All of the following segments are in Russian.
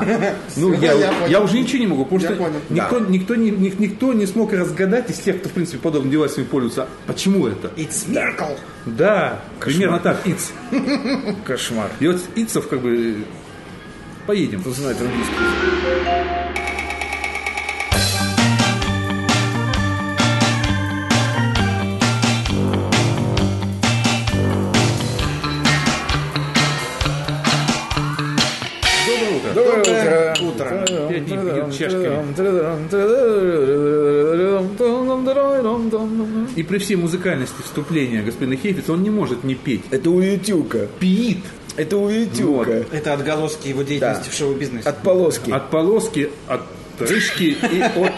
да. Ну, я, я я, уже ничего не могу, потому Я что понял. никто, Да. никто, не, ни- никто не смог разгадать из тех, кто, в принципе, подобными девайсами пользуется, почему это. It's miracle. Да, примерно так, ИЦ. Кошмар. И вот ИЦов как бы поедем. Кто знает английский. И при всей музыкальности вступления господина Хейфица он не может не петь. Это у Ютюка. Пиит Это у Ютюка. Это отголоски его деятельности Да. в шоу-бизнесе. От полоски. от полоски, от рыжки и от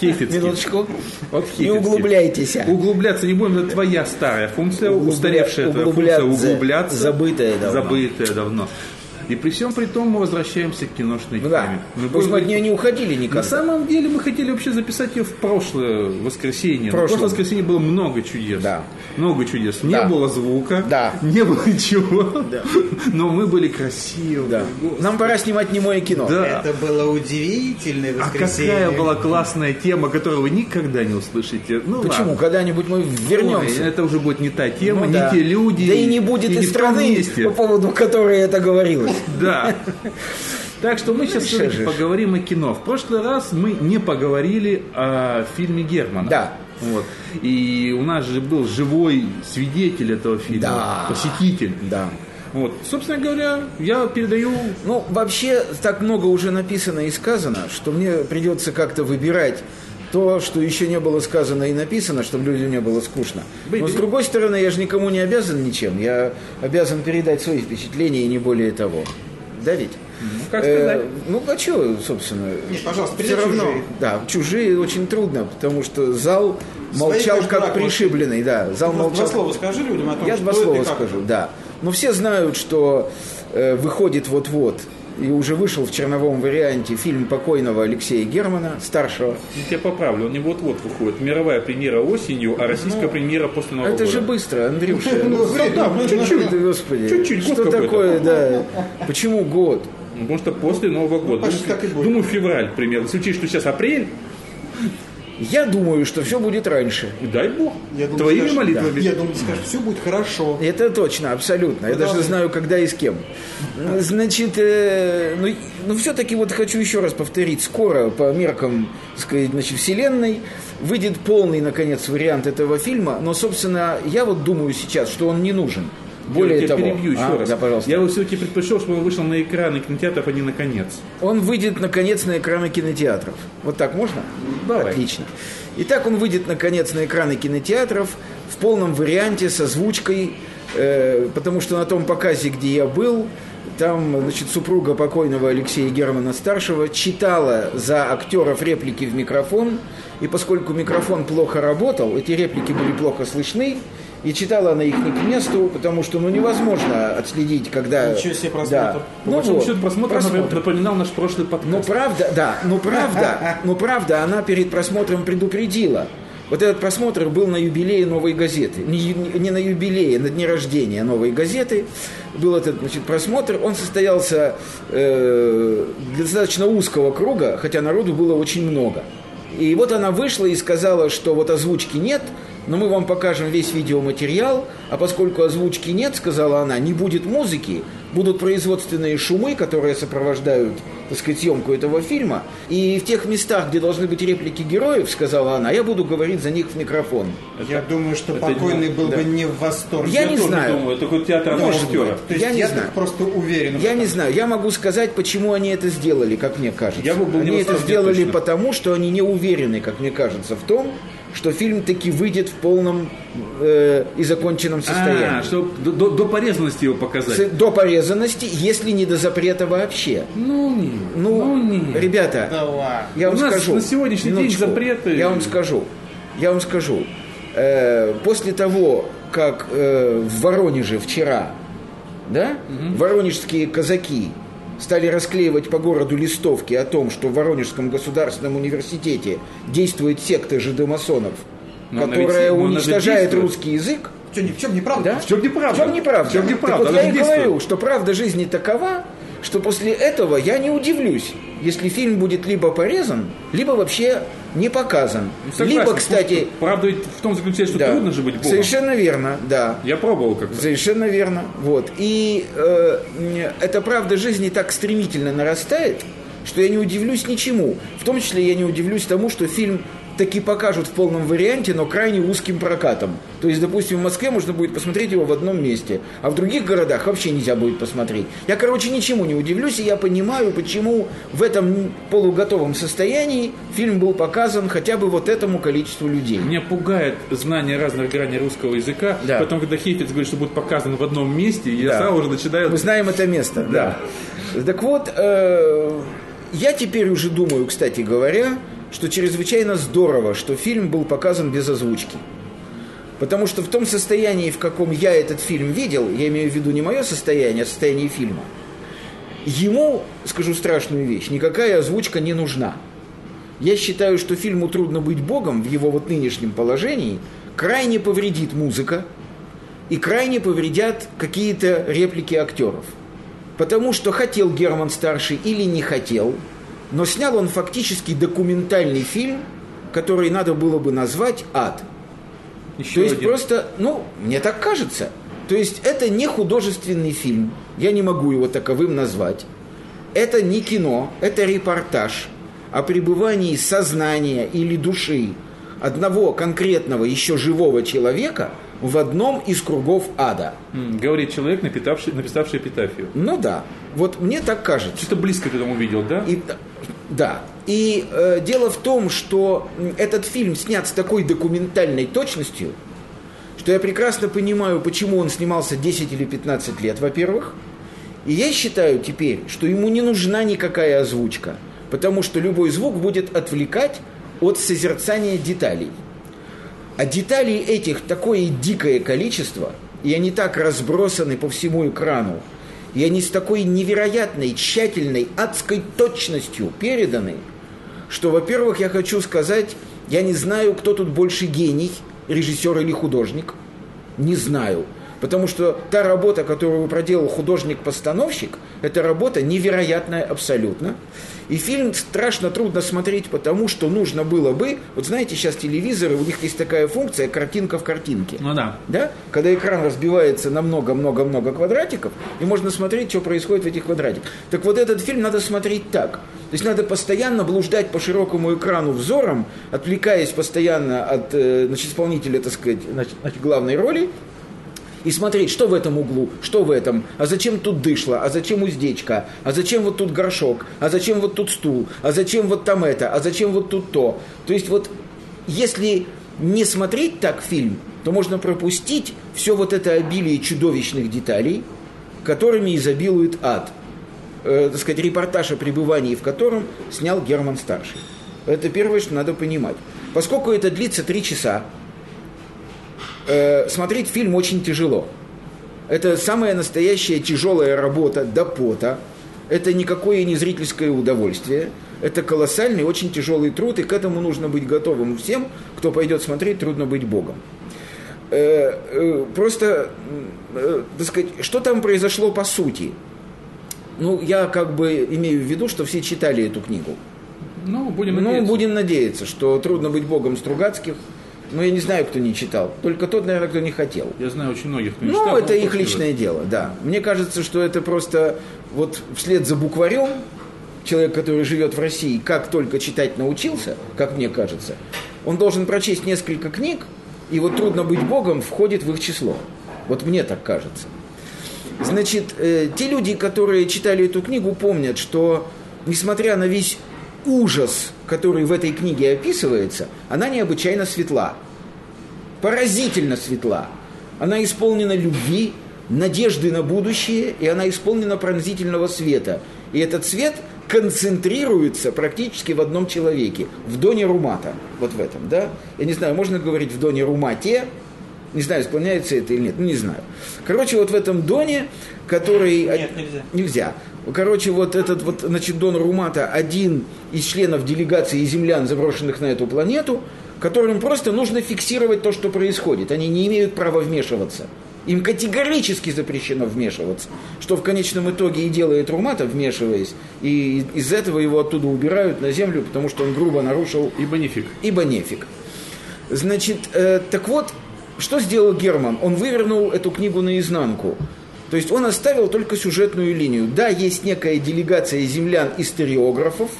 Хейфицки. Минуточку. От Не углубляйтесь. Углубляться не будем, это твоя старая функция, Углубля- устаревшая твоя функция углубляться. Забытая давно. Забытая давно. И при всем при том мы возвращаемся к киношной Ну да. теме. Мы Пусть будем от нее не уходили На никогда. самом деле мы хотели вообще записать ее в прошлое воскресенье. В Прошлое. воскресенье было много чудес. Да. Много чудес. Не Да. было звука, Да. не было ничего. Но мы были красивы. Да. Нам пора снимать немое кино. Да. Это было удивительное А воскресенье. какая была классная тема, которую вы никогда не услышите. Ну, Почему? ладно. Когда-нибудь мы вернемся. Ой, это уже будет не та тема, Ну не да. те люди. Да и не будет и, не том страны, по поводу которой это говорилось. Да. Так что мы сейчас Дальше все-таки поговорим о кино. В прошлый раз мы не поговорили о фильме Германа. Да. Вот. И у нас же был живой свидетель этого фильма, Да. посетитель. Да. Вот. Собственно говоря, я передаю Ну, вообще, так много уже написано и сказано, что мне придется как-то выбирать то, что еще не было сказано и написано, чтобы людям не было скучно. Но, с другой стороны, я же никому не обязан ничем. Я обязан передать свои впечатления и не более того. Да ведь? как Э, сказать. ну, а что, собственно? Нет, пожалуйста, все равно. чужие. Да, чужие очень трудно, потому что зал молчал как так, пришибленный, да. Зал Ну, молчал. Два слова скажи людям о том, Я что два слова скажу, да. Но все знают, что э, выходит вот-вот и уже вышел в черновом варианте фильм покойного Алексея Германа, старшего. Я тебя поправлю, он не вот-вот выходит. Мировая премьера осенью, а российская премьера после Нового Ну, Это года. же быстро, Андрюша. Ну, да, ну, чуть-чуть. Ты, Господи, Чуть-чуть, что такое, да? Почему год? Ну, Потому что после Нового года. Думаю, февраль примерно. Если учесть, что сейчас апрель, Я думаю, что все будет раньше. и дай бог. Я думаю, Твоими скажешь- молитвами. Я думаю, скажешь, все будет хорошо. Это точно, абсолютно. Я Ну, даже давай. знаю, когда и с кем. Значит, э, ну, ну все-таки вот хочу еще раз повторить. Скоро, по меркам, так сказать, значит, вселенной, выйдет полный, наконец, вариант этого фильма. Но, собственно, я вот думаю сейчас, что он не нужен. Более я того, перебью еще А, раз. да, пожалуйста. Я бы все-таки предпочел, чтобы он вышел на экраны кинотеатров, а не на конец. Он выйдет, наконец, на экраны кинотеатров. Вот так можно? Давай. Отлично. Итак, он выйдет, наконец, на экраны кинотеатров в полном варианте с озвучкой, э, потому что на том показе, где я был, там, значит, супруга покойного Алексея Германа-старшего читала за актеров реплики в микрофон, и поскольку микрофон плохо работал, эти реплики были плохо слышны, и читала она их не к месту, потому что ну, невозможно отследить, когда... Ничего себе просмотр. Да. По Ну большому вот, счету, просмотр, просмотр. напоминал наш прошлый подкаст. Ну правда, да, ну правда, ну правда, она перед просмотром предупредила. Вот этот просмотр был на юбилее новой газеты. Не, не- не на юбилее, на дне рождения новой газеты. Был этот значит, просмотр. Он состоялся э, для достаточно узкого круга, хотя народу было очень много. И вот она вышла и сказала, что вот озвучки нет, но мы вам покажем весь видеоматериал, а поскольку озвучки нет, сказала она, не будет музыки, будут производственные шумы, которые сопровождают, так сказать, съемку этого фильма, и в тех местах, где должны быть реплики героев, сказала она, я буду говорить за них в микрофон. Я думаю, что это покойный не- был да. бы не в восторге. Я не тоже знаю. думаю, это такой театр Может актера. То есть Я не я знаю. просто уверен. Я не знаю, я могу сказать, почему они это сделали, как мне кажется. Я бы был не они это сделали точно. потому, что они не уверены, как мне кажется, в том, что фильм таки выйдет в полном э, и законченном состоянии. А, чтобы до, до- до порезанности его показать. С- До порезанности, если не до запрета вообще. Ну, не. Ну, Ну, не. ребята, Да ладно. я вам У нас скажу. на сегодняшний день минуточку. запреты. Я вам скажу. Я вам скажу. Э, после того, как э, в Воронеже вчера, да, воронежские казаки стали расклеивать по городу листовки о том, что в Воронежском государственном университете действует секта жидомасонов, которая ведь- уничтожает русский язык, Что, в чем не правда? Да? В чем неправда? В чем неправда? В чем Так неправда? вот Она я и действует. говорю, что правда жизни такова, что после этого я не удивлюсь, если фильм будет либо порезан, либо вообще не показан. Ну, Согласен, либо, кстати, Правда ведь в том заключается, что да, трудно же быть Богом. совершенно верно, да. Я пробовал как-то. Совершенно верно. Вот. И э, эта правда жизни так стремительно нарастает, что я не удивлюсь ничему. В том числе я не удивлюсь тому, что фильм таки покажут в полном варианте, но крайне узким прокатом. То есть, допустим, в Москве можно будет посмотреть его в одном месте, а в других городах вообще нельзя будет посмотреть. Я, короче, ничему не удивлюсь, и я понимаю, почему в этом полуготовом состоянии фильм был показан хотя бы вот этому количеству людей. Меня пугает знание разных граней русского языка. Да. Потом, когда Хейфиц говорит, что будет показан в одном месте, я Да. сразу уже начинаю... Мы знаем это место, да. Так вот, э, я теперь уже думаю, кстати говоря, что чрезвычайно здорово, что фильм был показан без озвучки. Потому что в том состоянии, в каком я этот фильм видел, я имею в виду не мое состояние, а состояние фильма, ему, скажу страшную вещь, никакая озвучка не нужна. Я считаю, что фильму «Трудно быть Богом» в его вот нынешнем положении крайне повредит музыка и крайне повредят какие-то реплики актеров. Потому что хотел Герман Старший или не хотел, но снял он фактически документальный фильм, который надо было бы назвать «Ад». Еще То есть один. просто, ну, мне так кажется. То есть это не художественный фильм, я не могу его таковым назвать. Это не кино, это репортаж о пребывании сознания или души одного конкретного еще живого человека в одном из кругов ада. Говорит человек, напитавший, написавший эпитафию. Ну да, вот мне так кажется. Что-то близко к этому видел, да? И, да. И э, дело в том, что этот фильм снят с такой документальной точностью, что я прекрасно понимаю, почему он снимался 10 или 15 лет, во-первых. И я считаю теперь, что ему не нужна никакая озвучка, потому что любой звук будет отвлекать от созерцания деталей. А деталей этих такое дикое количество, и они так разбросаны по всему экрану, и они с такой невероятной, тщательной, адской точностью переданы, что, во-первых, я хочу сказать, я не знаю, кто тут больше гений, режиссер или художник. Не знаю. Потому что та работа, которую проделал художник-постановщик, это работа невероятная абсолютно. И фильм страшно трудно смотреть, потому что нужно было бы, вот знаете, сейчас телевизоры, у них есть такая функция картинка в картинке. Ну да. Да? Когда экран разбивается на много-много-много квадратиков, и можно смотреть, что происходит в этих квадратиках. Так вот этот фильм надо смотреть так. То есть надо постоянно блуждать по широкому экрану взором, отвлекаясь постоянно от э, значит, исполнителя, так сказать, значит, значит, главной роли, и смотреть, что в этом углу, что в этом, а зачем тут дышло, а зачем уздечка, а зачем вот тут горшок, а зачем вот тут стул, а зачем вот там это, а зачем вот тут то. То есть вот если не смотреть так фильм, то можно пропустить все вот это обилие чудовищных деталей, которыми изобилует ад. Э, так сказать, репортаж о пребывании в котором снял Герман Старший. Это первое, что надо понимать. Поскольку это длится три часа, э, смотреть фильм очень тяжело. Это самая настоящая тяжелая работа до пота. Это никакое не зрительское удовольствие. Это колоссальный, очень тяжелый труд, и к этому нужно быть готовым всем, кто пойдет смотреть «Трудно быть Богом». Э, э, просто, э, так сказать, что там произошло по сути? Ну, я как бы имею в виду, что все читали эту книгу. Ну, будем Ну, надеяться. будем надеяться, что трудно быть богом Стругацких. Но я не знаю, кто не читал. Только тот, наверное, кто не хотел. Я знаю очень многих, кто не Ну, читал, это но их личное дело, да. Мне кажется, что это просто вот вслед за букварем человек, который живет в России, как только читать научился, как мне кажется, он должен прочесть несколько книг, и вот трудно быть богом входит в их число. Вот мне так кажется. Значит, э, те люди, которые читали эту книгу, помнят, что несмотря на весь ужас, который в этой книге описывается, она необычайно светла. Поразительно светла. Она исполнена любви, надежды на будущее, и она исполнена пронзительного света. И этот свет концентрируется практически в одном человеке, в Доне Румата. Вот в этом, да? Я не знаю, можно говорить в Доне Румате, Не знаю, исполняется это или нет, ну не знаю. Короче, вот в этом доне, который... Нет, нельзя. Нельзя. Короче, вот этот вот, значит, Дон Румата, один из членов делегации землян, заброшенных на эту планету, которым просто нужно фиксировать то, что происходит. Они не имеют права вмешиваться. Им категорически запрещено вмешиваться, что в конечном итоге и делает Румата, вмешиваясь, и из этого его оттуда убирают на землю, потому что он грубо нарушил Ибо нефиг. ибо нефиг. Значит, э, так вот, что сделал Герман? Он вывернул эту книгу наизнанку. То есть он оставил только сюжетную линию. Да, есть некая делегация землян-историографов,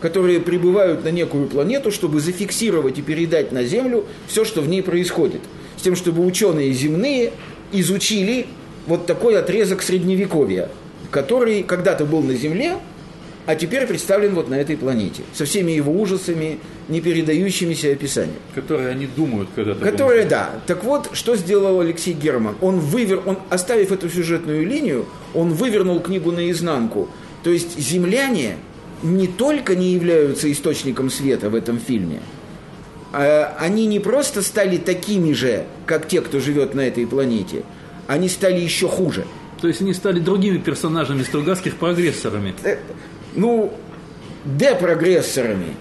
которые прибывают на некую планету, чтобы зафиксировать и передать на Землю все, что в ней происходит. С тем, чтобы ученые земные изучили вот такой отрезок средневековья, который когда-то был на Земле, а теперь представлен вот на этой планете, со всеми его ужасами, не передающимися описанием. Которые они думают когда-то. Которые, да. Так вот, что сделал Алексей Герман? Он, вывер... он, оставив эту сюжетную линию, он вывернул книгу наизнанку. То есть земляне не только не являются источником света в этом фильме, а они не просто стали такими же, как те, кто живет на этой планете, они стали еще хуже. То есть они стали другими персонажами стругацких прогрессорами. Ну, депрогрессорами.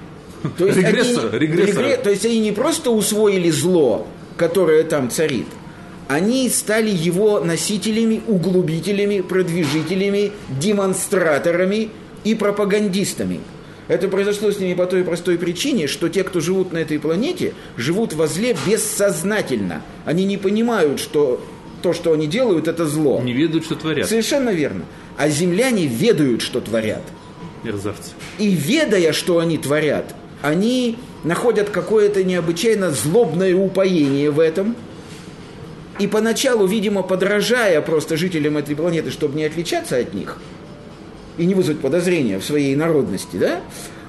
То есть, Регрессоры, они, регрессоры. регре- то есть они не просто усвоили зло, которое там царит, они стали его носителями, углубителями, продвижителями, демонстраторами и пропагандистами. Это произошло с ними по той простой причине, что те, кто живут на этой планете, живут во зле бессознательно. Они не понимают, что то, что они делают, это зло. Не ведают, что творят. Совершенно верно. А земляне ведают, что творят. Мерзавцы. И ведая, что они творят, они находят какое-то необычайно злобное упоение в этом. И поначалу, видимо, подражая просто жителям этой планеты, чтобы не отличаться от них и не вызвать подозрения в своей народности, да,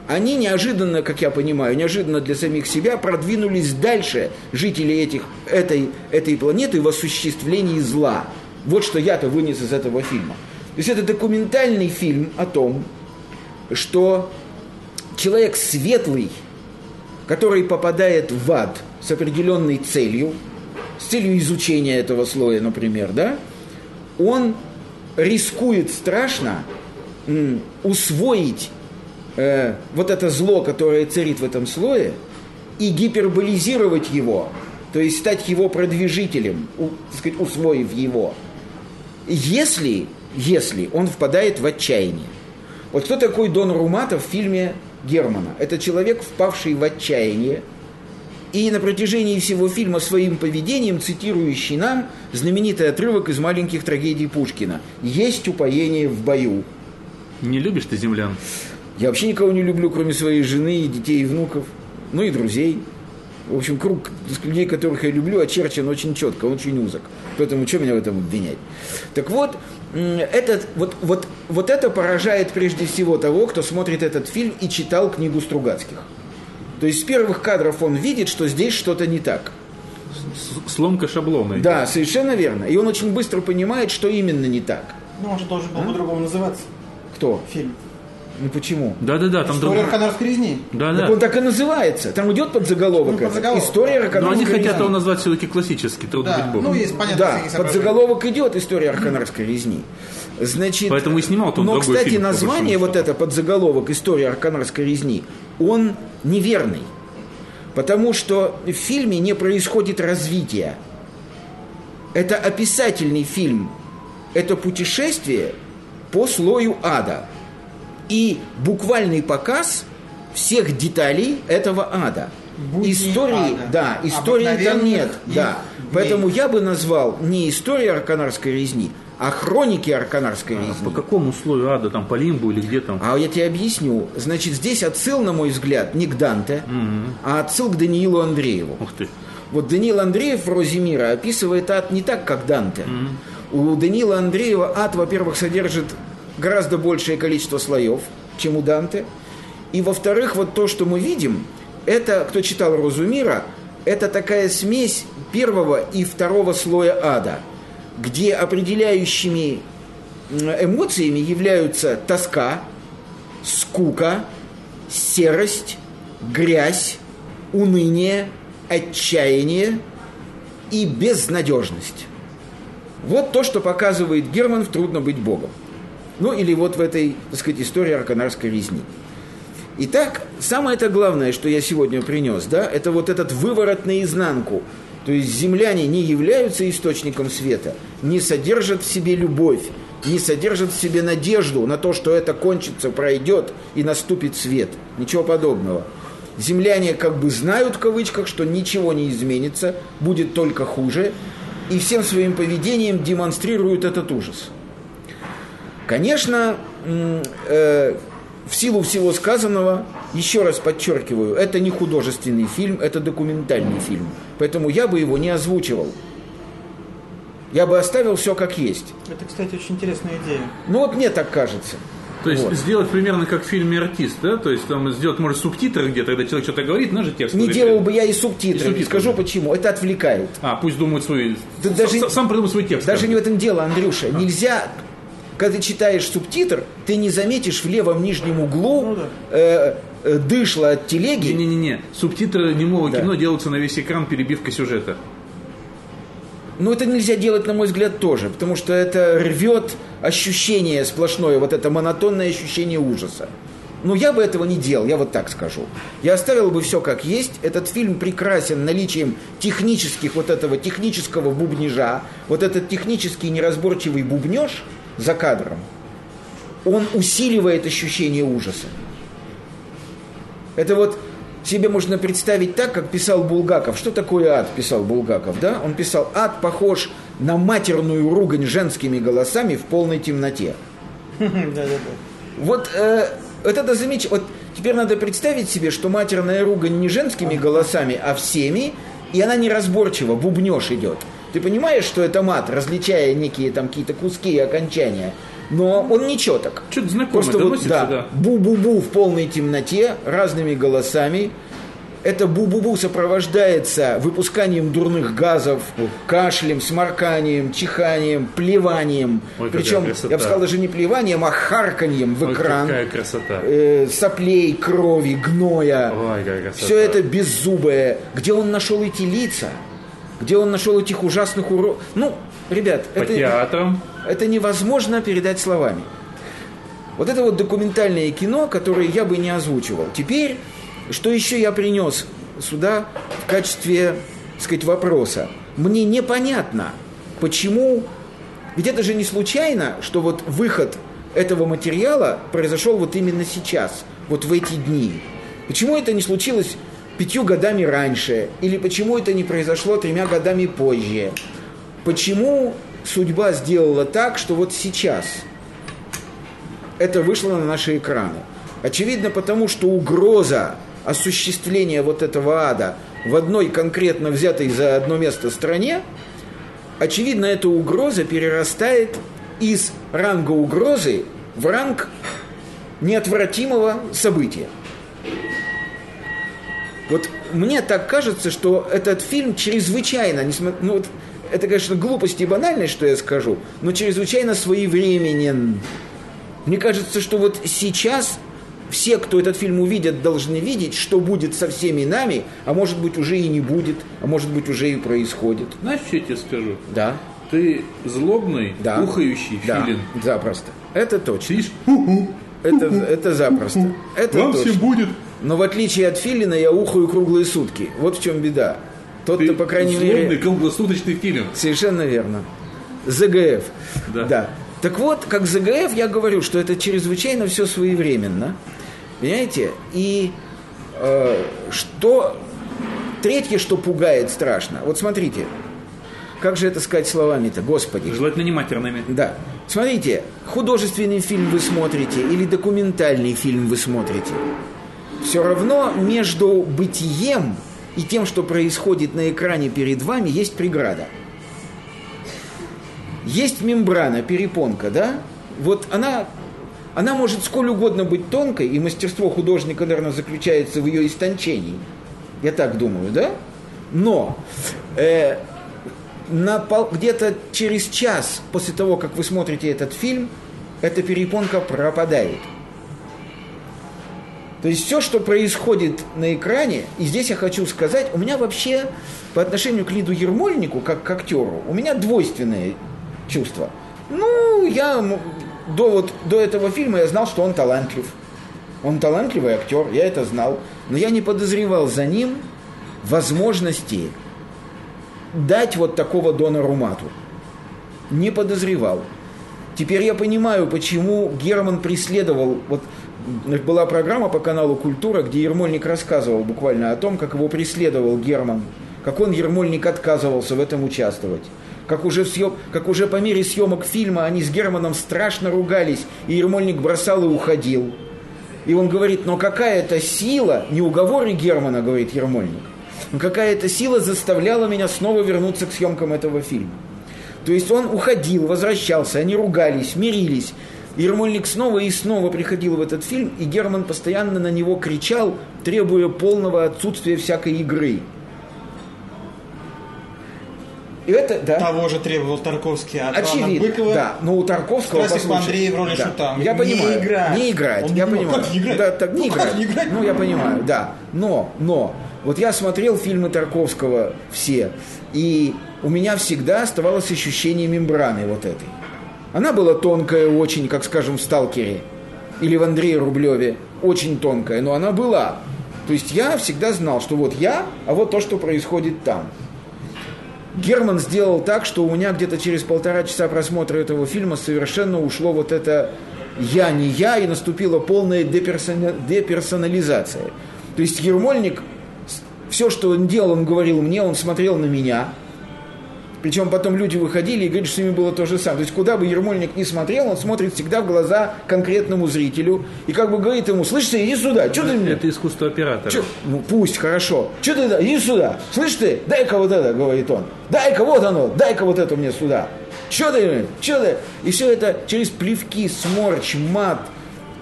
они неожиданно, как я понимаю, неожиданно для самих себя продвинулись дальше жители этих, этой, этой планеты в осуществлении зла. Вот что я-то вынес из этого фильма. То есть это документальный фильм о том, что человек светлый, который попадает в ад с определенной целью, с целью изучения этого слоя, например, да, он рискует страшно усвоить э, вот это зло, которое царит в этом слое, и гиперболизировать его, то есть стать его продвижителем, у- так сказать, усвоив его, если, если он впадает в отчаяние. Вот кто такой Дон Румата в фильме Германа? Это человек, впавший в отчаяние, и на протяжении всего фильма своим поведением цитирующий нам знаменитый отрывок из маленьких трагедий Пушкина «Есть упоение в бою». Не любишь ты землян? Я вообще никого не люблю, кроме своей жены, детей и внуков, ну и друзей. В общем, круг людей, которых я люблю, очерчен очень четко, он очень узок. Поэтому что меня в этом обвинять? Так вот, этот, вот, вот, вот это поражает прежде всего того, кто смотрит этот фильм и читал книгу Стругацких. То есть с первых кадров он видит, что здесь что-то не так. Сломка шаблона. Да, совершенно верно. И он очень быстро понимает, что именно не так. Ну, он же должен был по-другому называться, Кто? фильм. Ну почему? Да-да-да, там История друг... Арканарской резни. Да, Так да. он так и называется. Там идет под заголовок. Ну, под заголовок, История да. Но Арканарской они хотят резни. его назвать все-таки классически, трудно быть Да, богом. ну, есть, понятно, Да, под заголовок идет история Арканарской резни. Значит, Поэтому и снимал-то он но, другой кстати, фильм, название вот это под заголовок история Арканарской резни, он неверный. Потому что в фильме не происходит развития. Это описательный фильм. Это путешествие по слою ада. И буквальный показ всех деталей этого ада. Будни истории, ада. да, истории там нет, да. дней. Поэтому я бы назвал не история Арканарской резни, а хроники Арканарской резни. По какому слою ада, там, по лимбу или где там? А я тебе объясню. Значит, здесь отсыл, на мой взгляд, не к Данте, а отсыл к Даниилу Андрееву. Ух ты. Вот Даниил Андреев в «Розе мира» описывает ад не так, как Данте. У Даниила Андреева ад, во-первых, содержит гораздо большее количество слоев, чем у Данте. И, во-вторых, вот то, что мы видим, это, кто читал «Розу мира», это такая смесь первого и второго слоя ада, где определяющими эмоциями являются тоска, скука, серость, грязь, уныние, отчаяние и безнадежность. Вот то, что показывает Герман в «Трудно быть Богом». Ну, или вот в этой, так сказать, истории арканарской резни. Итак, самое это главное, что я сегодня принес, да, это вот этот выворот наизнанку. То есть земляне не являются источником света, не содержат в себе любовь, не содержат в себе надежду на то, что это кончится, пройдет и наступит свет. Ничего подобного. Земляне как бы знают в кавычках, что ничего не изменится, будет только хуже, и всем своим поведением демонстрируют этот ужас. Конечно, э, в силу всего сказанного, еще раз подчеркиваю, это не художественный фильм, это документальный фильм. Поэтому я бы его не озвучивал. Я бы оставил все как есть. Это, кстати, очень интересная идея. Ну вот мне так кажется. То есть Вот. сделать примерно как в фильме «Артист», да? То есть там сделать, может, субтитры где-то, когда человек что-то говорит, но же текст. Не делал бы я и субтитры. И субтитры, Скажу да. почему. Это отвлекает. А, пусть думают свой... Да с- даже- Сам придумай свой текст. Даже скажем. не в этом дело, Андрюша. Нельзя, когда ты читаешь субтитр, ты не заметишь в левом нижнем углу Ну да. э, э, дышло от телеги. Не-не-не, субтитры немого Да. кино делаются на весь экран, перебивка сюжета. Но это нельзя делать, на мой взгляд, тоже, потому что это рвет ощущение сплошное, вот это монотонное ощущение ужаса. Но я бы этого не делал, я вот так скажу. Я оставил бы все как есть. Этот фильм прекрасен наличием технических, вот этого технического бубнижа, вот этот технический неразборчивый бубнеж за кадром, он усиливает ощущение ужаса. Это вот себе можно представить так, как писал Булгаков. Что такое ад, писал Булгаков, да? Он писал, ад похож на матерную ругань женскими голосами в полной темноте. Вот, э, вот это замечательно. Вот теперь надо представить себе, что матерная ругань не женскими голосами, а всеми, и она неразборчива, бубнеж идет. Ты понимаешь, что это мат, различая некие там какие-то куски и окончания, но он не четок. Что-то знакомое Просто вот, да, да. бу-бу-бу в полной темноте, разными голосами. Это бу-бу-бу сопровождается выпусканием дурных газов, кашлем, сморканием, чиханием, плеванием. Ой, Причем, я бы сказал, даже не плеванием, а харканьем в Ой, экран. какая красота. Э, соплей, крови, гноя. Ой, какая красота. Все это беззубое. Где он нашел эти лица? Где он нашел этих ужасных уродов? Ну, ребят, По это, театрам. это невозможно передать словами. Вот это вот документальное кино, которое я бы не озвучивал. Теперь, что еще я принес сюда в качестве, так сказать, вопроса? Мне непонятно, почему... Ведь это же не случайно, что вот выход этого материала произошел вот именно сейчас, вот в эти дни. Почему это не случилось пятью годами раньше? Или почему это не произошло тремя годами позже? Почему судьба сделала так, что вот сейчас это вышло на наши экраны? Очевидно, потому что угроза осуществления вот этого ада в одной конкретно взятой за одно место стране, очевидно, эта угроза перерастает из ранга угрозы в ранг неотвратимого события. Вот мне так кажется, что этот фильм чрезвычайно, несмотря, ну вот, это, конечно, глупость и банальность, что я скажу, но чрезвычайно своевременен. Мне кажется, что вот сейчас все, кто этот фильм увидят, должны видеть, что будет со всеми нами, а может быть уже и не будет, а может быть уже и происходит. Знаешь, что я тебе скажу? Да, Ты злобный, да. ухающий да, филин. запросто. Это точно. Сидишь, ху-ху, Это, это запросто. Это вам точно. всем будет. Но в отличие от Филина я ухаю круглые сутки. Вот в чем беда. Тот-то, по крайней мере... круглосуточный филин. Совершенно верно. ЗГФ. Да. Так вот, как ЗГФ я говорю, что это чрезвычайно все своевременно. Понимаете? И э, что... Третье, что пугает страшно. Вот смотрите. Как же это сказать словами-то, господи? Желательно не матерными. Да. Смотрите, художественный фильм вы смотрите или документальный фильм вы смотрите. Все равно между бытием и тем, что происходит на экране перед вами, есть преграда. Есть мембрана, перепонка, да? Вот она, она может сколь угодно быть тонкой, и мастерство художника, наверное, заключается в ее истончении. Я так думаю, да? Но э, на где-то через час после того, как вы смотрите этот фильм, эта перепонка пропадает. То есть все, что происходит на экране, и здесь я хочу сказать, у меня вообще по отношению к Лиду Ермольнику, как к актеру, у меня двойственные чувства. Ну, я до, вот, до этого фильма я знал, что он талантлив. Он талантливый актер, я это знал. Но я не подозревал за ним возможности дать вот такого Дона Румату. Не подозревал. Теперь я понимаю, почему Герман преследовал... Вот была программа по каналу «Культура», где Ермольник рассказывал буквально о том, как его преследовал Герман, как он, Ермольник, отказывался в этом участвовать. Как уже, съем, как уже по мере съемок фильма они с Германом страшно ругались, и Ермольник бросал и уходил. И он говорит, но какая-то сила, не уговоры Германа, говорит Ермольник, но какая-то сила заставляла меня снова вернуться к съемкам этого фильма. То есть он уходил, возвращался, они ругались, мирились. Ермольник снова и снова приходил в этот фильм, и Герман постоянно на него кричал, требуя полного отсутствия всякой игры. И это, да. Того же требовал Тарковский от Ивана Очевидно, Быкова. да. Но у Тарковского, послушай, Андреев в роли да, шута. Я Не понимаю. играть. Не играть, Он я не- ну, понимаю. как не играть? Да, так, не Ну, как играть. не играть? Ну, я понимаю, да. Но, но, вот я смотрел фильмы Тарковского все, и у меня всегда оставалось ощущение мембраны вот этой. Она была тонкая очень, как, скажем, в «Сталкере» или в Андрее Рублеве, очень тонкая, но она была. То есть я всегда знал, что вот я, а вот то, что происходит там. Герман сделал так, что у меня где-то через полтора часа просмотра этого фильма совершенно ушло вот это «я не я» и наступила полная деперсона- деперсонализация. То есть Ермольник, все, что он делал, он говорил мне, он смотрел на меня. Причем потом люди выходили и говорили, что с ними было то же самое. То есть куда бы Ермольник ни смотрел, он смотрит всегда в глаза конкретному зрителю и как бы говорит ему, слышь ты, иди сюда, что ты мне? Это искусство оператора. Чё? Ну пусть, хорошо. Что ты, иди сюда. Слышь ты, дай-ка вот это, говорит он. Дай-ка вот оно, дай-ка вот это мне сюда. Что ты, что ты? И все это через плевки, сморч, мат,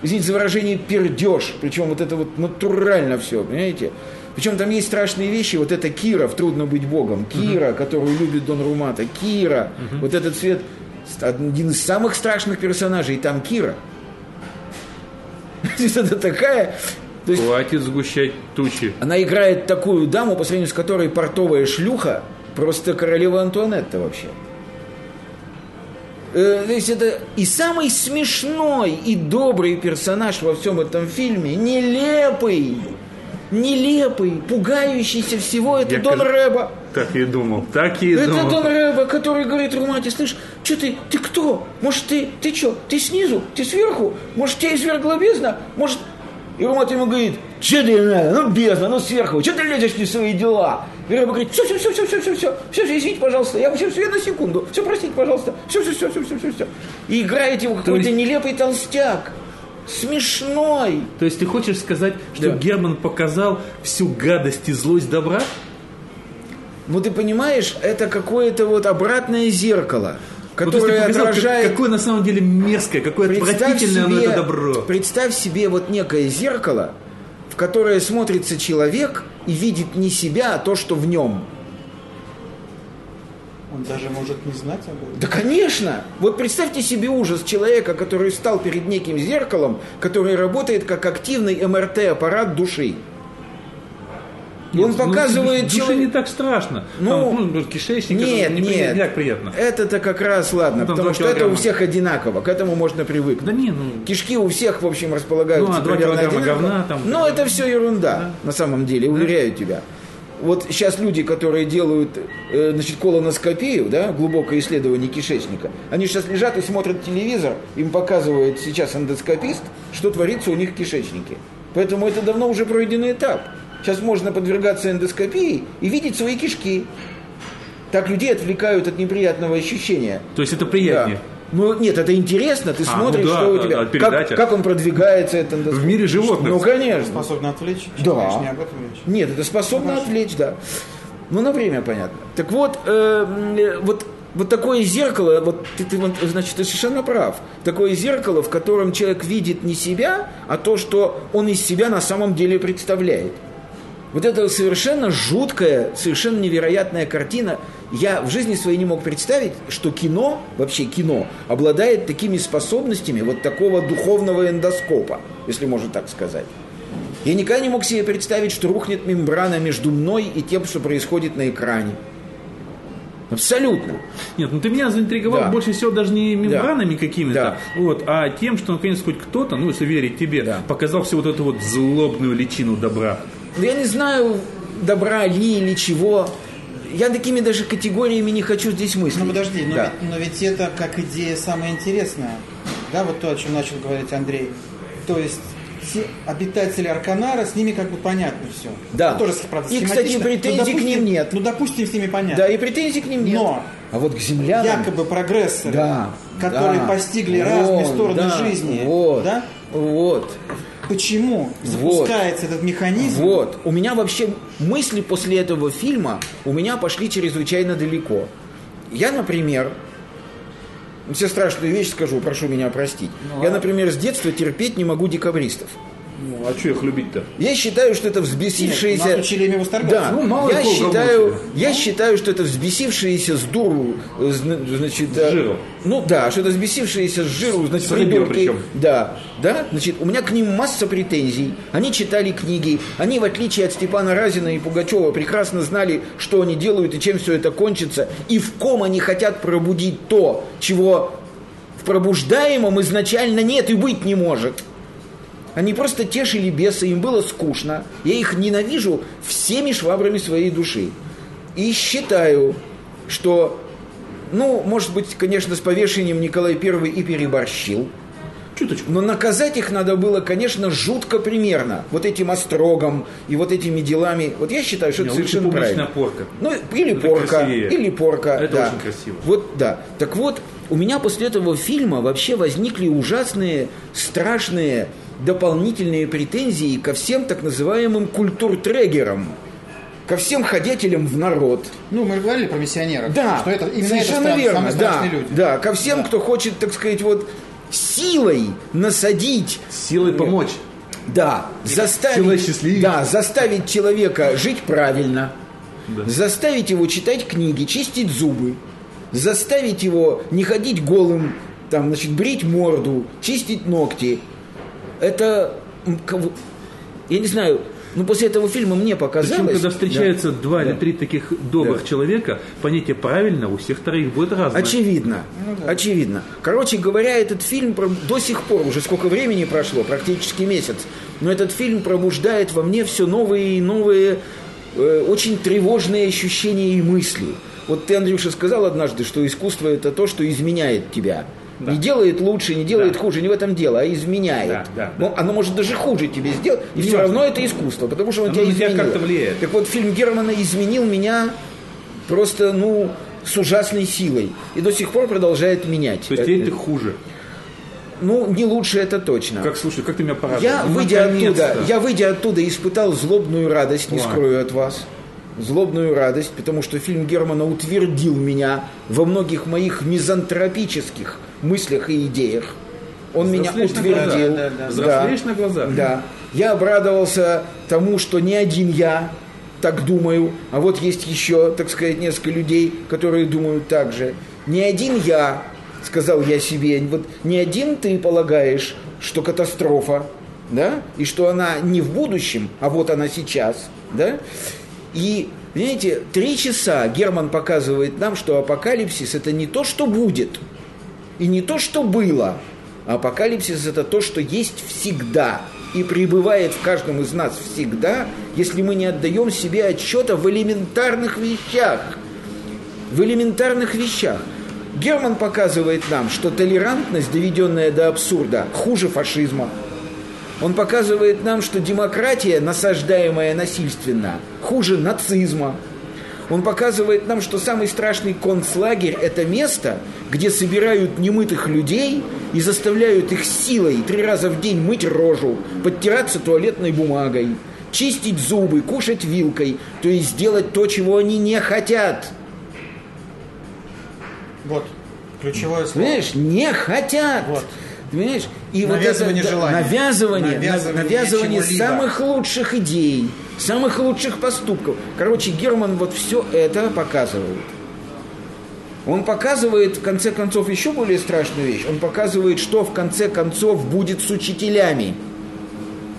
извините за выражение, пердеж. Причем вот это вот натурально все, понимаете? Причем там есть страшные вещи. Вот это Кира в «Трудно быть Богом». Кира, которую любит Дон Румата. Кира. Вот этот цвет один из самых страшных персонажей. И там Кира. То есть Это такая... То есть Хватит сгущать тучи. она играет такую даму, по сравнению с которой портовая шлюха, просто королева Антуанетта вообще. Э, То есть это и самый смешной и добрый персонаж во всем этом фильме, нелепый, нелепый, пугающийся всего, это Я Дон каж- Рэба. Так и думал, так и Это думал. Дон Рэба, который говорит Румате, слышь, что ты, ты кто? Может, ты, ты что, ты снизу, ты сверху? Может, тебя извергла бездна? Может... И Румат ему говорит, что ты надо? Ну, бездна, ну, сверху, что ты лезешь не свои дела? И Рэба говорит, все, все, все, все, все, все, все, все, все, извините, пожалуйста, я все, все, на секунду, все, простите, пожалуйста, все, все, все, все, все, все, все. И играет его какой-то есть- нелепый толстяк, смешной. То есть ты хочешь сказать, что Да. Герман показал всю гадость и злость добра? Ну, ты понимаешь, это какое-то вот обратное зеркало, Ну, которое показал, как- отражает... какое на самом деле мерзкое, какое отвратительное оно это добро. представь себе вот некое зеркало, в которое смотрится человек и видит не себя, а то, что в нем. Он даже может не знать об этом. Да, конечно! Вот представьте себе ужас человека, который встал перед неким зеркалом, который работает как активный МРТ-аппарат души. И он Нет, ну, показывает душе человек- не так страшно. Ну, Там, ну, кишечник, Нет, это не, нет. не так приятно. Это-то как раз ладно, Ну, потому что это у килограмма. всех одинаково, к этому можно привыкнуть. Да не, ну, Кишки у всех, в общем, располагаются Ну, а примерно килограмма одинаково. говна там- Но это все ерунда, на самом деле, уверяю тебя. Вот сейчас люди, которые делают э, значит, колоноскопию, да, глубокое исследование кишечника, они сейчас лежат и смотрят телевизор, им показывает сейчас эндоскопист, что творится у них в кишечнике. Поэтому это давно уже пройденный этап. Сейчас можно подвергаться эндоскопии и видеть свои кишки. Так людей отвлекают от неприятного ощущения. то есть это приятнее. Да. Ну нет, это интересно, ты А, смотришь, ну да, что у да, тебя, да, передача. как, как он продвигается, это В мире животных. Ну конечно. Способны отвлечь? Да. Конечно, не об этом речь. Нет, это способно отвлечь, да. Ну на время понятно. Так вот, э, э, вот вот такое зеркало, вот ты, ты вот, значит, ты совершенно прав. Такое зеркало, в котором человек видит не себя, а то, что он из себя на самом деле представляет. Вот это совершенно жуткая, совершенно невероятная картина. Я в жизни своей не мог представить, что кино, вообще кино, обладает такими способностями вот такого духовного эндоскопа, если можно так сказать. Я никогда не мог себе представить, что рухнет мембрана между мной и тем, что происходит на экране. Абсолютно. Нет, ну ты меня заинтриговал Да. больше всего даже не мембранами какими-то, Да. вот, а тем, что наконец хоть кто-то, ну если верить тебе, Да. показал всю вот эту вот злобную личину добра. Ну, Я не знаю, добра ли или чего. Я такими даже категориями не хочу здесь мыслить. Ну подожди, но, Да. ведь, но ведь это как идея самая интересная. Да, вот то, о чем начал говорить Андрей. То есть те обитатели Арканара, с ними как бы понятно все. Да. тоже, правда, И, кстати, претензий Ну, к допустим- ним нет. Ну, допустим, с ними понятно. Да, и претензий к ним нет. Но а вот к землянам... якобы прогрессоры, Да, которые да. постигли разные Вот, стороны да, жизни, Вот, да? вот, Почему запускается этот механизм? вот. У меня вообще мысли после этого фильма у меня пошли чрезвычайно далеко. Я, например, все страшную вещь скажу, прошу меня простить. Я, например, с детства терпеть не могу декабристов. Ну, а что их любить-то? Я считаю, что это Нет, взбесившиеся... нас учили ими. Да, Ну, мало я считаю, я считаю, что это взбесившиеся с дуру, э, зна- значит, С э, жиру. Ну да, что это взбесившиеся с жиру, значит, С придурки. причем. Да, да, значит, у меня к ним масса претензий. Они читали книги, они, в отличие от Степана Разина и Пугачева, прекрасно знали, что они делают и чем все это кончится, и в ком они хотят пробудить то, чего в пробуждаемом изначально нет и быть не может. Они просто тешили беса, им было скучно. Я их ненавижу всеми швабрами своей души. И считаю, что, ну, может быть, конечно, с повешением Николай I и переборщил. Чуточку. Но наказать их надо было, конечно, жутко примерно. Вот этим острогом и вот этими делами. Вот я считаю, что Не, это совершенно правильно. порка. Ну, или Это порка, красивее. или порка. Это да. очень красиво. Вот, да. Так вот, у меня после этого фильма вообще возникли ужасные, страшные дополнительные претензии ко всем так называемым культуртрегерам, ко всем ходятелям в народ. Ну, мы же говорили про миссионеров. Да, Что это, именно совершенно это стран- верно. да, люди. да, ко всем, Да. кто хочет, так сказать, вот силой насадить Силой помочь. да, заставить, да, заставить человека жить правильно, Да. заставить его читать книги, чистить зубы, заставить его не ходить голым, там, значит, брить морду, чистить ногти. Это, я не знаю, ну после этого фильма мне показалось. Причем, когда встречаются Да. два или Да. три таких добрых Да. человека, понятие правильно у всех троих будет разное. Очевидно, очевидно. Короче говоря, этот фильм до сих пор, уже сколько времени прошло, практически месяц, но этот фильм пробуждает во мне все новые и новые, э, очень тревожные ощущения и мысли. Вот ты, Андрюша, сказал однажды, что искусство это то, что изменяет тебя. Не делает лучше, не делает Да. хуже, не в этом дело, а изменяет. Да, да, Ну, оно может даже хуже тебе сделать, и Не все важно. равно это искусство, потому что он Оно тебя на тебя изменило. как-то влияет. Так вот, фильм Германа изменил меня просто, ну, с ужасной силой. И до сих пор продолжает менять. То есть Э, теперь ты хуже. Ну, не лучше это точно. Как, слушай, как ты меня порадовал. Я, Ну, выйдя оттуда, я, выйдя оттуда, испытал злобную радость, не Ладно. скрою от вас. Злобную радость, потому что фильм Германа утвердил меня во многих моих мизантропических мыслях и идеях. Он меня Взрослеешь на утвердил. глазах, да, да, да. Взрослеешь на глазах? Да. Я обрадовался тому, что не один я так думаю, а вот есть еще, так сказать, несколько людей, которые думают так же. Не один я, сказал я себе, вот не один ты полагаешь, что катастрофа, да, и что она не в будущем, а вот она сейчас, да, и, знаете, три часа Герман показывает нам, что апокалипсис это не то, что будет, и не то, что было. Апокалипсис это то, что есть всегда и пребывает в каждом из нас всегда, если мы не отдаем себе отчета в элементарных вещах. В элементарных вещах. Герман показывает нам, что толерантность, доведенная до абсурда, хуже фашизма. Он показывает нам, что демократия, насаждаемая насильственно, хуже нацизма. Он показывает нам, что самый страшный концлагерь – это место, где собирают немытых людей и заставляют их силой три раза в день мыть рожу, подтираться туалетной бумагой, чистить зубы, кушать вилкой, то есть делать то, чего они не хотят. Вот, ключевое слово. Понимаешь, не хотят. Вот. Понимаешь? И Навязывание вот это, да, желания. навязывание, Навязывание навязывание самых лучших идей, самых лучших поступков. Короче, Герман вот все это показывает. Он показывает, в конце концов, еще более страшную вещь. Он показывает, что в конце концов будет с учителями.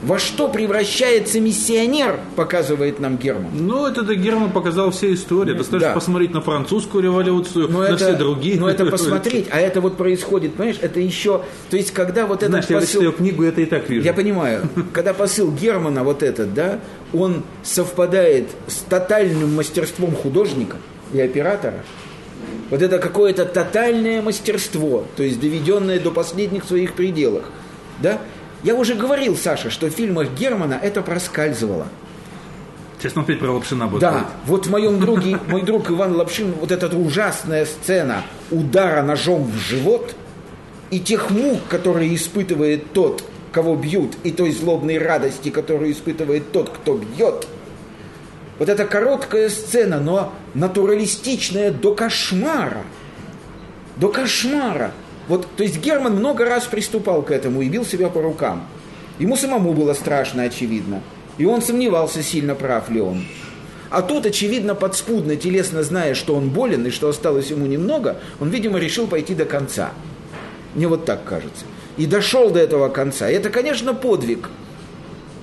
Во что превращается миссионер, показывает нам Герман. Ну, это да, Герман показал все истории. Достаточно Да. посмотреть на французскую революцию, Но на это, все другие. но это посмотреть, а это вот происходит, понимаешь, это еще, то есть когда вот этот Знаешь, я посыл- читаю книгу, это и так вижу. Я понимаю, когда посыл Германа вот этот, да, он совпадает с тотальным мастерством художника и оператора, вот это какое-то тотальное мастерство, то есть доведенное до последних своих пределах, да. Я уже говорил, Саша, что в фильмах Германа это проскальзывало. Сейчас опять про Лапшина будет Да, говорить. вот в моем друге, мой друг Иван Лапшин, вот эта ужасная сцена удара ножом в живот и тех мук, которые испытывает тот, кого бьют, и той злобной радости, которую испытывает тот, кто бьет. Вот эта короткая сцена, но натуралистичная до кошмара. До кошмара. Вот, то есть Герман много раз приступал к этому и бил себя по рукам. Ему самому было страшно, очевидно. И он сомневался, сильно прав ли он. А тут, очевидно, подспудно, телесно зная, что он болен и что осталось ему немного, он, видимо, решил пойти до конца. Мне вот так кажется. И дошел до этого конца. И это, конечно, подвиг.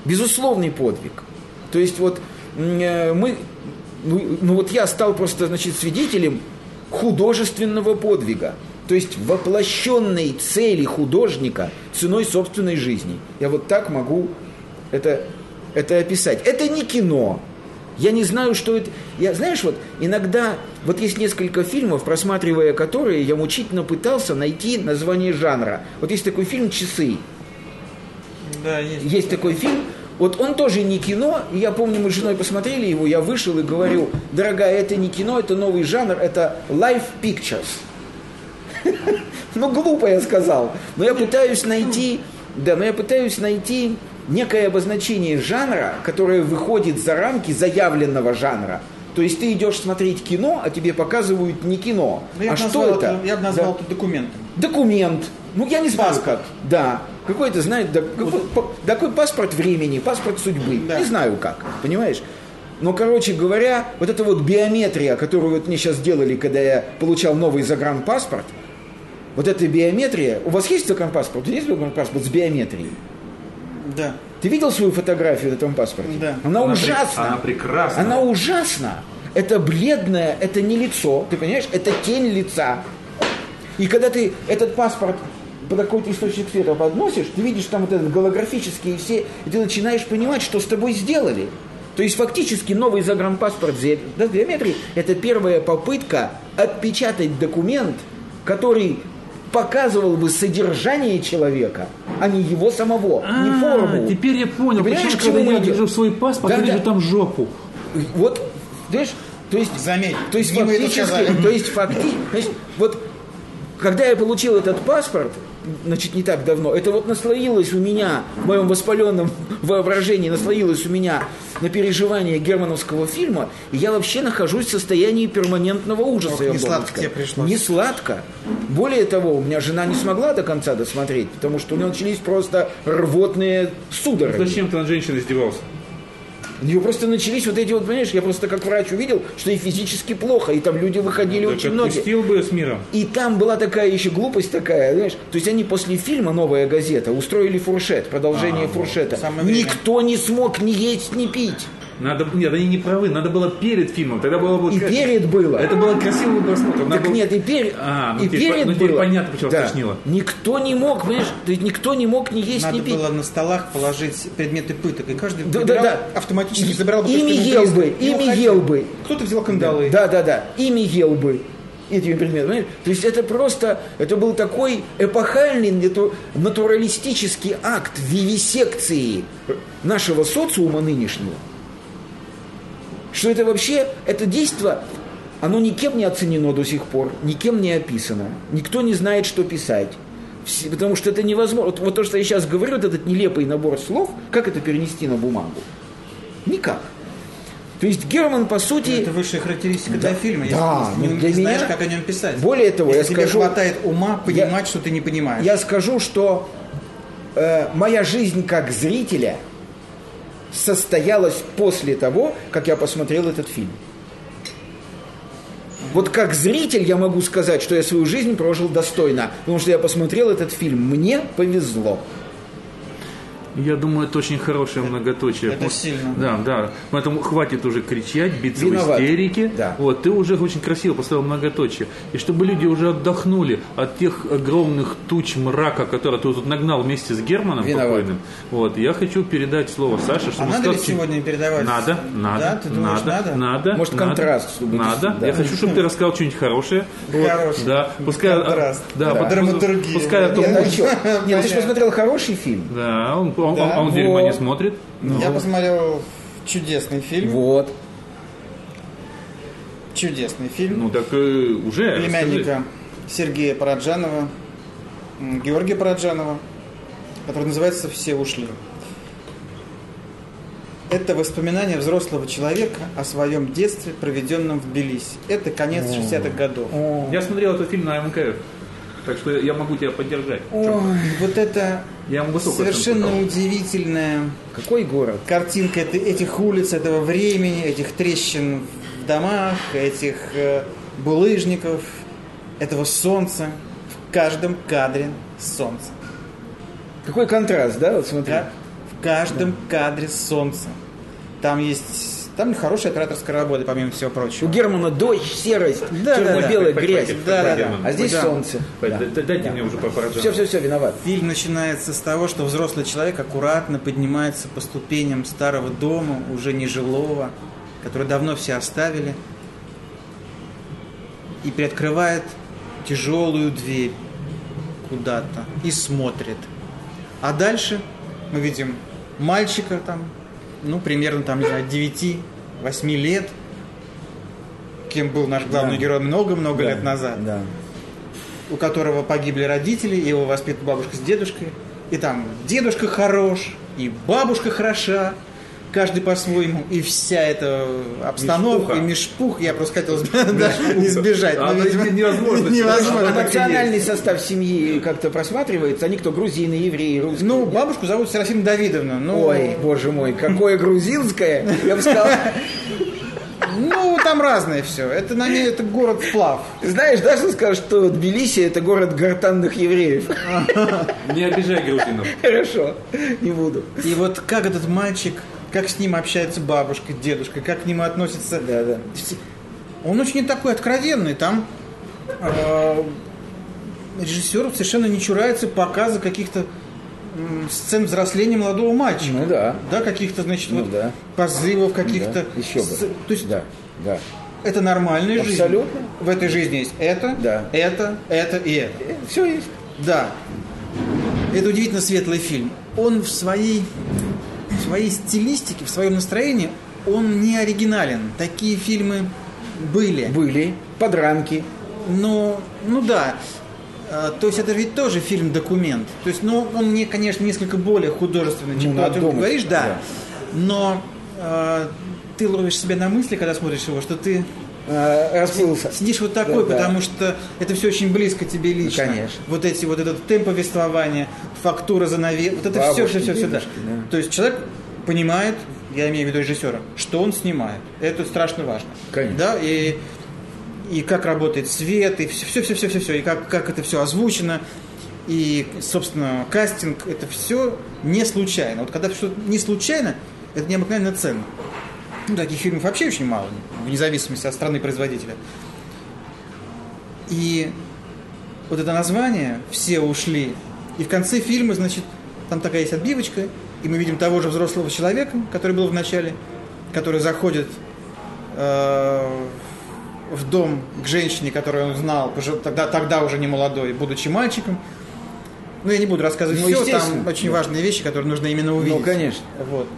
Безусловный подвиг. То есть вот э, мы, ну, ну вот я стал просто, значит, свидетелем художественного подвига. То есть воплощенной цели художника ценой собственной жизни. Я вот так могу это, это описать. Это не кино. Я не знаю, что это... Я, знаешь, вот иногда... Вот есть несколько фильмов, просматривая которые, я мучительно пытался найти название жанра. Вот есть такой фильм «Часы». Да, есть. Есть такой фильм, вот он тоже не кино, я помню, мы с женой посмотрели его, я вышел и говорю, дорогая, это не кино, это новый жанр, это life pictures. Ну, глупо я сказал, но я пытаюсь найти, да, но я пытаюсь найти некое обозначение жанра, которое выходит за рамки заявленного жанра. То есть ты идешь смотреть кино, а тебе показывают не кино. Ну, я а что назвал это? Я бы назвал Да. это документом. Документ. Ну, я не знаю Паспорт. как. Да. Какой-то, знаете, да, по- такой паспорт времени, паспорт судьбы. Да. Не знаю как, понимаешь? Но, короче говоря, вот эта вот биометрия, которую вот мне сейчас делали, когда я получал новый загранпаспорт, вот эта биометрия, у вас есть загранпаспорт? У тебя есть загранпаспорт с биометрией? Да. Ты видел свою фотографию на этом паспорте? Да. Она, Она ужасна. она прекрасна. Она ужасна. Это бледное, это не лицо, ты понимаешь? Это тень лица. И когда ты этот паспорт под какой-то источник света подносишь, ты видишь там вот этот голографические все, и ты начинаешь понимать, что с тобой сделали. То есть фактически новый загранпаспорт биометрией – это первая попытка отпечатать документ, который показывал бы содержание человека, а не его самого, не А, форму. Теперь я понял, Ты понимаешь, почему, когда я идем? вижу свой паспорт, Да, я вижу да. там жопу. Вот, знаешь, то есть, Заметь, то есть не фактически, то есть факти, значит, вот когда я получил этот паспорт, значит, не так давно, это вот наслоилось у меня, в моем воспаленном воображении, наслоилось у меня на переживание германовского фильма, и я вообще нахожусь в состоянии перманентного ужаса. Ох, не сладко тебе пришлось. Не сладко. Более того, у меня жена не смогла до конца досмотреть, потому что у нее начались просто рвотные судороги. Зачем ты над женщиной издевался? У нее просто начались вот эти вот, понимаешь, я просто как врач увидел, что ей физически плохо, и там люди выходили Так очень многие. отпустил бы с миром. И там была такая еще глупость такая, знаешь, то есть они после фильма «Новая газета» устроили фуршет, продолжение фуршета. самое время. Никто не смог ни есть, ни пить. Надо, нет, они не правы, надо было перед фильмом. Тогда было бы И перед было. Это было красивый просмотр. Надо Так было- нет, и, перед, А, ну и теперь перед по- ну теперь было. понятно, почему да. тошнило. Никто не мог, понимаешь, то есть никто не мог ни есть, Надо ни пить. было на столах положить предметы пыток, и каждый Да, выбирал, да, да. автоматически забирал бы Ими ел бы, и ими ел бы. Кто-то взял кандалы. Да, да, да. Ими ел бы этими предметами. понимаете? То есть это просто, это был такой эпохальный нату- натуралистический акт вивисекции нашего социума нынешнего, что это вообще, это действие, оно никем не оценено до сих пор, никем не описано, никто не знает, что писать. Потому что это невозможно. Вот, вот то, что я сейчас говорю, вот этот нелепый набор слов, как это перенести на бумагу? Никак. То есть Герман, по сути... Это высшая характеристика для фильма, если, Да, если ну, не, для не знаешь, меня- как о нем писать. Более того, если я тебе скажу- хватает ума понимать, что ты не понимаешь. Я скажу, что э, моя жизнь как зрителя состоялась после того, как я посмотрел этот фильм. Вот как зритель я могу сказать, что я свою жизнь прожил достойно, потому что я посмотрел этот фильм. Мне повезло. Я думаю, это очень хорошее многоточие. это сильно. Да, да. Поэтому хватит уже кричать, биться Виноват. в истерике. Да. Вот, ты уже очень красиво поставил многоточие. И чтобы люди уже отдохнули от тех огромных туч мрака, которые ты тут нагнал вместе с Германом Виноват. покойным. Вот, я хочу передать слово Саше, чтобы А надо ли сказал, сегодня передавать? Надо, надо, Да, ты думаешь, надо, надо? надо, Может, надо. контраст, чтобы Надо. действительно, Я да. хочу, чтобы ты рассказал что-нибудь хорошее. Вот, Хорошее. Да, пускай, Контраст. да, Да. пускай- Драматургия. пускай о том- Нет, а чё? Нет, ты же посмотрел хороший фильм. да, он, он, Да. он- он Вот. не смотрит. Я посмотрел чудесный фильм. Вот. Чудесный фильм. Ну так э, уже. племянника Сергея Параджанова, Георгия Параджанова, который называется «Все ушли». Это воспоминания взрослого человека о своем детстве, проведенном в Тбилиси. Это конец 60-х годов. Расскажи. Я смотрел этот фильм на МКФ. Так что я могу тебя поддержать. Вот это Я совершенно оценку удивительная Какой город? картинка этих улиц, этого времени, этих трещин в домах, этих э, булыжников, этого солнца. В каждом кадре солнце. Какой контраст, да? Вот смотри. Да? В каждом кадре солнце. Там есть... Там хорошая операторская работа, помимо всего У прочего. Германа дождь, серость, Да, да, да. черно-белая Хватит, грязь. Да, да, да. А здесь Да. солнце. Да. Дайте мне уже по поражению. Все, все, все, виноват. Фильм начинается с того, что взрослый человек аккуратно поднимается по ступеням старого дома, уже нежилого, который давно все оставили, и приоткрывает тяжелую дверь куда-то и смотрит. А дальше мы видим мальчика там, ну, примерно там, не знаю, 9-8 лет, кем был наш главный Да. герой много-много Да, лет назад Да. у которого погибли родители, его воспитывает бабушка с дедушкой. И там дедушка хорош, и бабушка хороша, каждый по-своему, и вся эта обстановка, Мешпуха. и мешпух, я просто хотел избежать. А, но, это видимо, невозможно. невозможно. А национальный состав семьи как-то просматривается? Они кто, грузины, евреи, русские? Ну, бабушку зовут Серафима Давидовна. Ну, Ой, боже мой, какое грузинское! Я бы сказал, ну, там разное все. Это на ней это город вплав. знаешь, да, что скажешь, что Тбилиси это город гортанных евреев? Не обижай грузинов. Хорошо, не буду. И вот как этот мальчик, как с ним общается бабушка, дедушка, как к нему относятся Да, да. Он очень такой откровенный. Там э, режиссер совершенно не чурается показа каких-то сцен взросления молодого мальчика. Ну да. Да, каких-то, значит, Ну вот да. позывов, каких-то. Да, еще бы. с- То есть Да, да. это нормальная жизнь. Абсолютно. В этой жизни есть это, Да. это, это и это. Все есть. Да. Это удивительно светлый фильм. Он в своей, своей стилистике, в своем настроении, он не оригинален. Такие фильмы были. Были подранки. Ну, ну да. А, То есть это ведь тоже фильм-документ. То есть, ну, он мне, конечно, несколько более художественный, чем Ну, то, о ты говоришь, да. да. Но а, ты ловишь себя на мысли, когда смотришь его, что ты э, расплылся. сидишь вот такой, Да, да. потому что это все очень близко тебе лично. Конечно. Вот эти вот этот темп повествования, фактура занавес, вот это все, Бабушки, все, все, все, дедушки, да. То есть человек понимает, я имею в виду режиссера, что он снимает. Это страшно важно. Конечно. Да, и и как работает свет, и все, все, все, все, все, все, и как, как это все озвучено, и, собственно, кастинг, это все не случайно. Вот когда что-то не случайно, это необыкновенно ценно. Ну, таких фильмов вообще очень мало, вне зависимости от страны производителя. И вот это название «Все ушли», и в конце фильма, значит, там такая есть отбивочка, и мы видим того же взрослого человека, который был в начале, который заходит э, в дом к женщине, которую он знал, тогда, тогда уже не молодой, будучи мальчиком. Ну, я не буду рассказывать Ну, все, там очень да. важные вещи, которые нужно именно увидеть. Ну, конечно. Вот.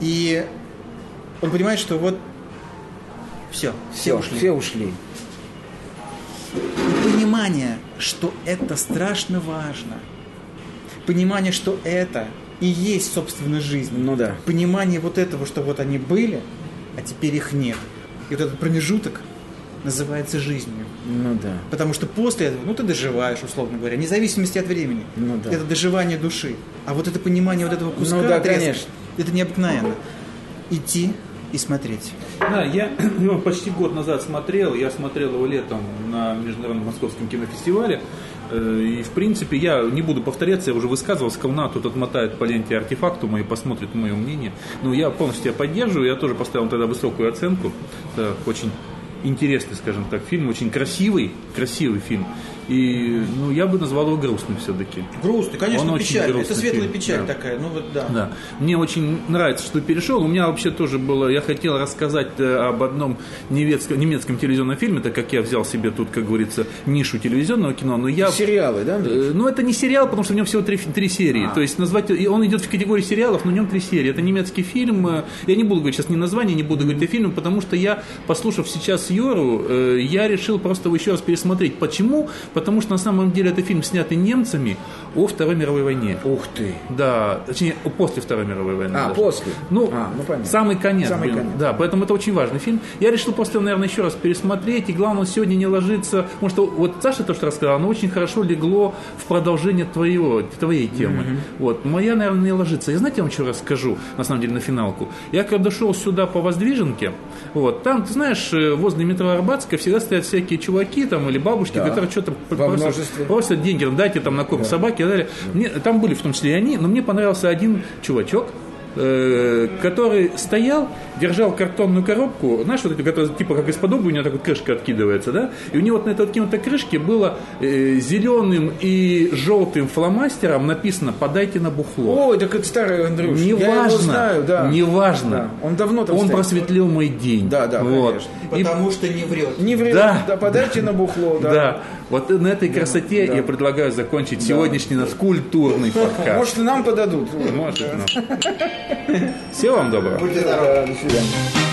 И он понимает, что вот все, все Все, ушли. все ушли. И понимание, что это страшно важно. Понимание, что это и есть, собственно, жизнь. Ну да. Понимание вот этого, что вот они были, а теперь их нет. И вот этот промежуток называется жизнью. Ну да. Потому что после этого, ну, ты доживаешь, условно говоря, вне зависимости от времени. Ну да. Это доживание души. А вот это понимание вот этого куска Ну да, отрезка, конечно. это необыкновенно. Идти и смотреть. Да, я его почти год назад смотрел, я смотрел его летом на Международном Московском кинофестивале. Э, И, в принципе, я не буду повторяться, я уже высказывался, Колна тут отмотает по ленте артефактума и посмотрит мое мнение. Ну, я полностью тебя поддерживаю, я тоже поставил тогда высокую оценку. Это очень интересный, скажем так, фильм, очень красивый, красивый фильм. И, ну, я бы назвал его грустным все-таки. Грустный, конечно, Он очень печальный. грустный Это светлая фильм, печаль да. такая. Ну вот да. Да. Мне очень нравится, что перешел. У меня вообще тоже было, я хотел рассказать э, об одном немецком, немецком телевизионном фильме, так как я взял себе тут, как говорится, нишу телевизионного кино, но я... Сериалы, да? Э, Ну, это не сериал, потому что в нем всего три, три серии. То есть назвать... и Он идет в категории сериалов, но в нем три серии. Это немецкий фильм. э, Я не буду говорить сейчас ни название, не буду говорить о фильме, потому что я, послушав сейчас Йору, э, я решил просто его еще раз пересмотреть. Почему? Потому что на самом деле это фильм, снятый немцами о Второй мировой войне. Ух ты. Да, точнее, после Второй мировой войны. А, даже. после. Ну, А, ну, понятно. самый конец. Самый блин. конец. Да, поэтому это очень важный фильм. Я решил просто, наверное, еще раз пересмотреть. И главное, сегодня не ложится. Потому что вот Саша то, что рассказала, оно очень хорошо легло в продолжение твоего, твоей темы. Вот. Моя, наверное, не ложится. И знаете, я вам что расскажу, на самом деле, на финалку. Я когда шел сюда по Воздвиженке, вот, там, ты знаешь, э, возле метро Арбатская всегда стоят всякие чуваки там или бабушки, Да. которые что-то Во просят, множестве. просят деньги, дайте там на корм собаки и так далее. Мне, там были в том числе и они, но мне понравился один чувачок, э, который стоял, держал картонную коробку, знаешь, вот эти, которые типа как из-под у него так вот крышка откидывается, да, и у него вот на этой откинутой крышке было э, зеленым и желтым фломастером написано «подайте на бухло». Ой, так это старый Андрюш. Я его Неважно, знаю, да. неважно. Да. Он давно там Он стоит. просветлил мой день. Да, да, вот. конечно. И- Потому что не врет. Не врет. Да. Да. подайте на бухло, да. да. Вот на этой красоте да. я предлагаю закончить сегодняшний наш культурный подкаст. Может, и нам подадут. Может, ну. Всего вам доброго. Будьте здоровы. До свидания.